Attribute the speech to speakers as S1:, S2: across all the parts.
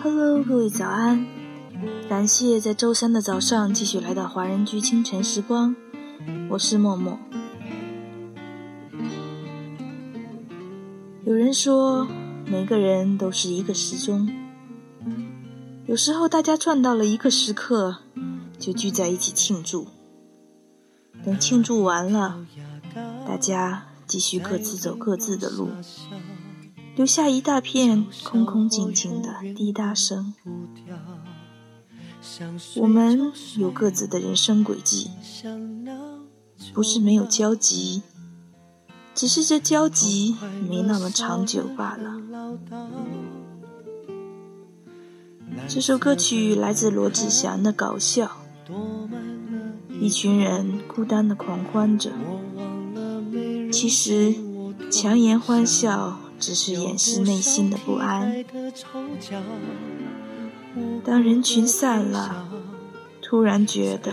S1: Hello，各位早安！感谢在周三的早上继续来到华人居清晨时光，我是默默。有人说，每个人都是一个时钟，有时候大家转到了一个时刻，就聚在一起庆祝。等庆祝完了，
S2: 大
S1: 家继续各自走各自的路。留下一大片空空静静的滴答声。
S2: 我们有各自
S1: 的人生轨迹，
S2: 不是没有交
S1: 集，只是这交集没那么长久罢了。
S2: 这首歌曲来自罗志祥的
S1: 《搞笑》，
S2: 一群人
S1: 孤单的狂欢着，
S2: 其实强颜欢笑。
S1: 只是掩饰内心的不安。
S2: 当人群散了，
S1: 突然觉得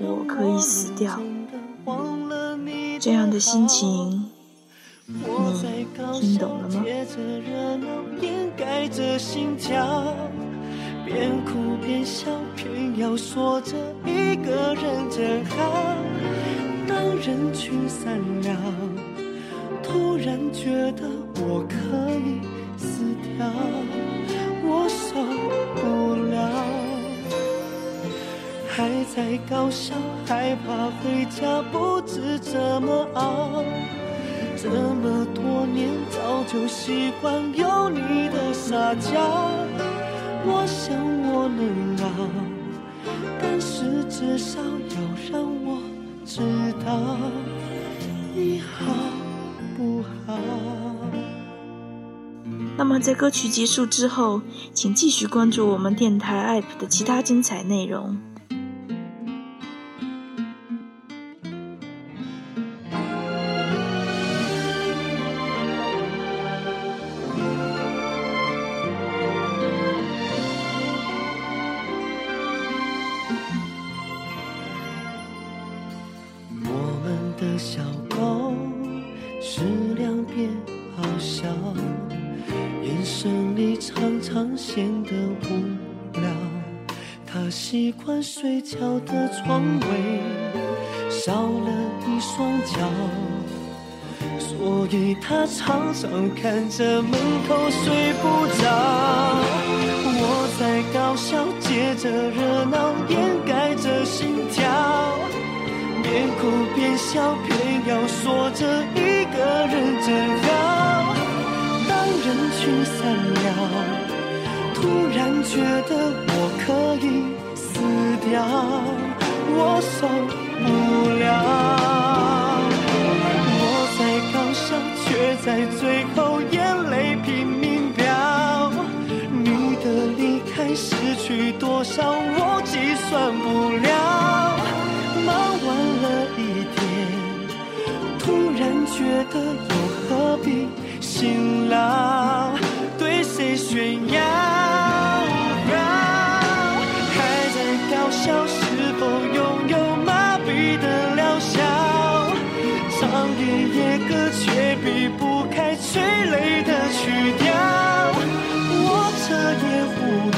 S2: 我可以死掉，这样的心情，
S1: 你
S2: 听懂了吗？边哭边笑，偏要说着一个人真好。当人群散了。突然觉得我可以死掉，我受不了，还在搞笑，害怕回家，不知怎么熬。这么多年，早就习惯有你的撒娇，我想我能熬，但是至少要让我知道你好。
S1: 那么，在歌曲结束之后，请继续关注我们电台 App 的其他精彩内容。
S2: 笑，眼神里常常显得无聊。他习惯睡觉的床位少了一双脚，所以他常常看着门口睡不着。我在搞笑，借着热闹掩盖着心跳。边哭边笑，偏要说着聚散了，突然觉得我可以死掉，我受不了，我在岗上却在最后眼泪拼命飙，你的离开失去多少我计算不了，忙完了一天，突然觉得又何必。辛劳对谁炫耀？还在搞笑？是否拥有麻痹的疗效？唱一夜歌却避不开催泪的曲调。我彻夜无。